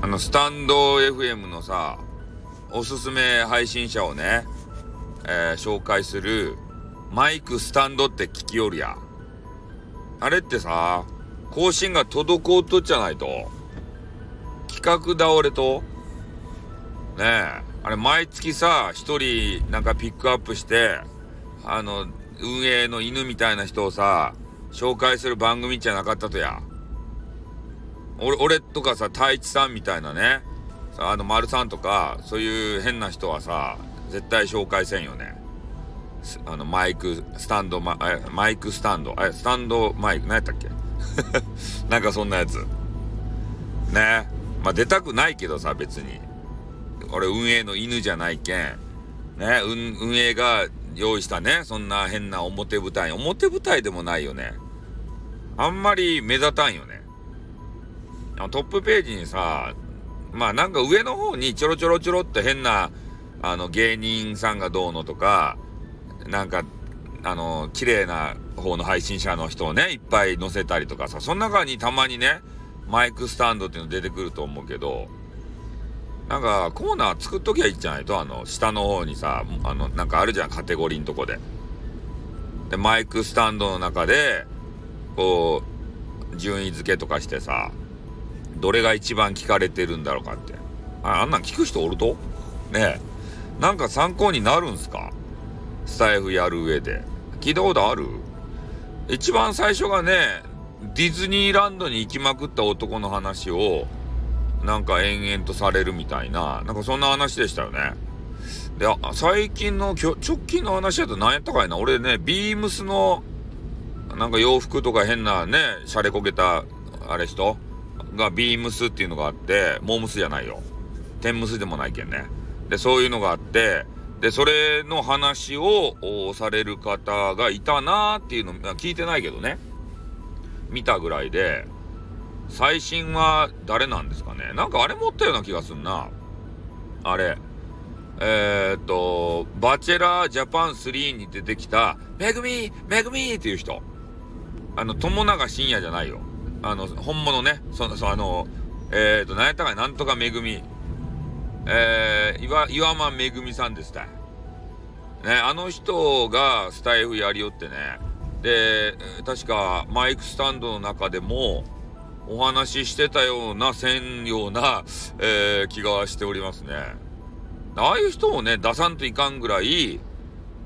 あの、スタンド FM のさ、おすすめ配信者をね、えー、紹介するマイクスタンドって聞きよるや。あれってさ、更新が滞っとっちゃないと。企画倒れと、ねえ、あれ毎月さ、一人なんかピックアップして、あの、運営の犬みたいな人をさ、紹介する番組じゃなかったとや。俺、俺とかさ、太一さんみたいなね、あの、丸さんとか、そういう変な人はさ、絶対紹介せんよね。あの、マイク、スタンド、ママイクスタンド、え、スタンドマイク、何やったっけ？なんかそんなやつ。ね。まあ出たくないけどさ、別に。俺運営の犬じゃないけん。ね、運営が用意したね、そんな変な表舞台。表舞台でもないよね。あんまり目立たんよね。トップページにさ、まあなんか上の方にちょろちょろちょろって変な、あの芸人さんがどうのとか、なんか、あの、綺麗な方の配信者の人をね、いっぱい載せたりとかさ、その中にたまにね、マイクスタンドっていうの出てくると思うけど、なんかコーナー作っときゃいいんじゃないとあの、下の方にさ、あの、なんかあるじゃん、カテゴリーのとこで。で、マイクスタンドの中で、こう、順位付けとかしてさ、どれが一番聞かれてるんだろうかって。ああんなん聞く人おると？ねえ。なんか参考になるんすか？スタイフやる上で。聞いたことある？一番最初がね、ディズニーランドに行きまくった男の話を、なんか延々とされるみたいな、なんかそんな話でしたよね。で、最近の、直近の話だと何やったかいな？俺ね、ビームスの、なんか洋服とか変なね、シャレこけた、あれ人？がビームスっていうのがあって、モームスじゃないよ。テンムスでもないけんね。で、そういうのがあって、で、それの話をされる方がいたなーっていうの、聞いてないけどね。見たぐらいで、最新は誰なんですかねなんかあれ持ったような気がすんな。あれ。えー、っと、バチェラージャパン3に出てきた、めぐみめぐみっていう人。あの、友永深夜じゃないよ。あの、本物ね。その、そ、あの、えー、っと、何やったかな？んとかめぐみ。えー、岩、岩間めぐみさんですた。ね、あの人がスタイフやりよってね。で、確かマイクスタンドの中でもお話ししてたような、せんような、えー、気がしておりますね。ああいう人をね、出さんといかんぐらい、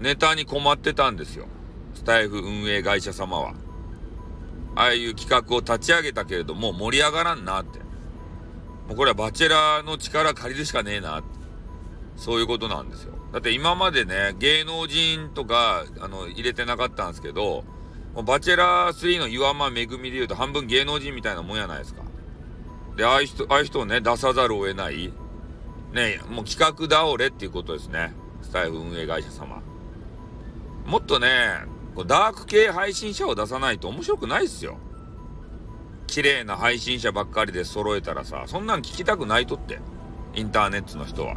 ネタに困ってたんですよ。スタイフ運営会社様は。ああいう企画を立ち上げたけれども、盛り上がらんなって。もうこれはバチェラーの力借りるしかねえなって。そういうことなんですよ。だって今までね、芸能人とか、あの、入れてなかったんですけど、もうバチェラー3の岩間めぐみで言うと半分芸能人みたいなもんやないですか。で、ああいう人、ああいう人をね、出さざるを得ない。ね、もう企画倒れっていうことですね。スタイフ運営会社様。もっとね、こうダーク系配信者を出さないと面白くないっすよ。綺麗な配信者ばっかりで揃えたらさ、そんなん聞きたくないとって。インターネットの人は。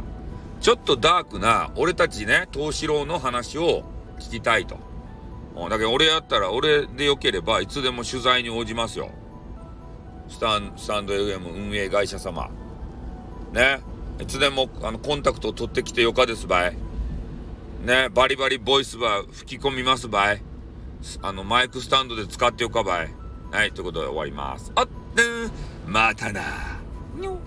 ちょっとダークな、俺たちね、東四郎の話を聞きたいと。だけど俺やったら、俺でよければ、いつでも取材に応じますよ。スタン、スタンド FM 運営会社様。ね。いつでも、あの、コンタクトを取ってきてよかですばい。ね。バリバリボイスば吹き込みますばい。あの、マイクスタンドで使っておかばい。はい、ということで終わります。あっ、またな。にょ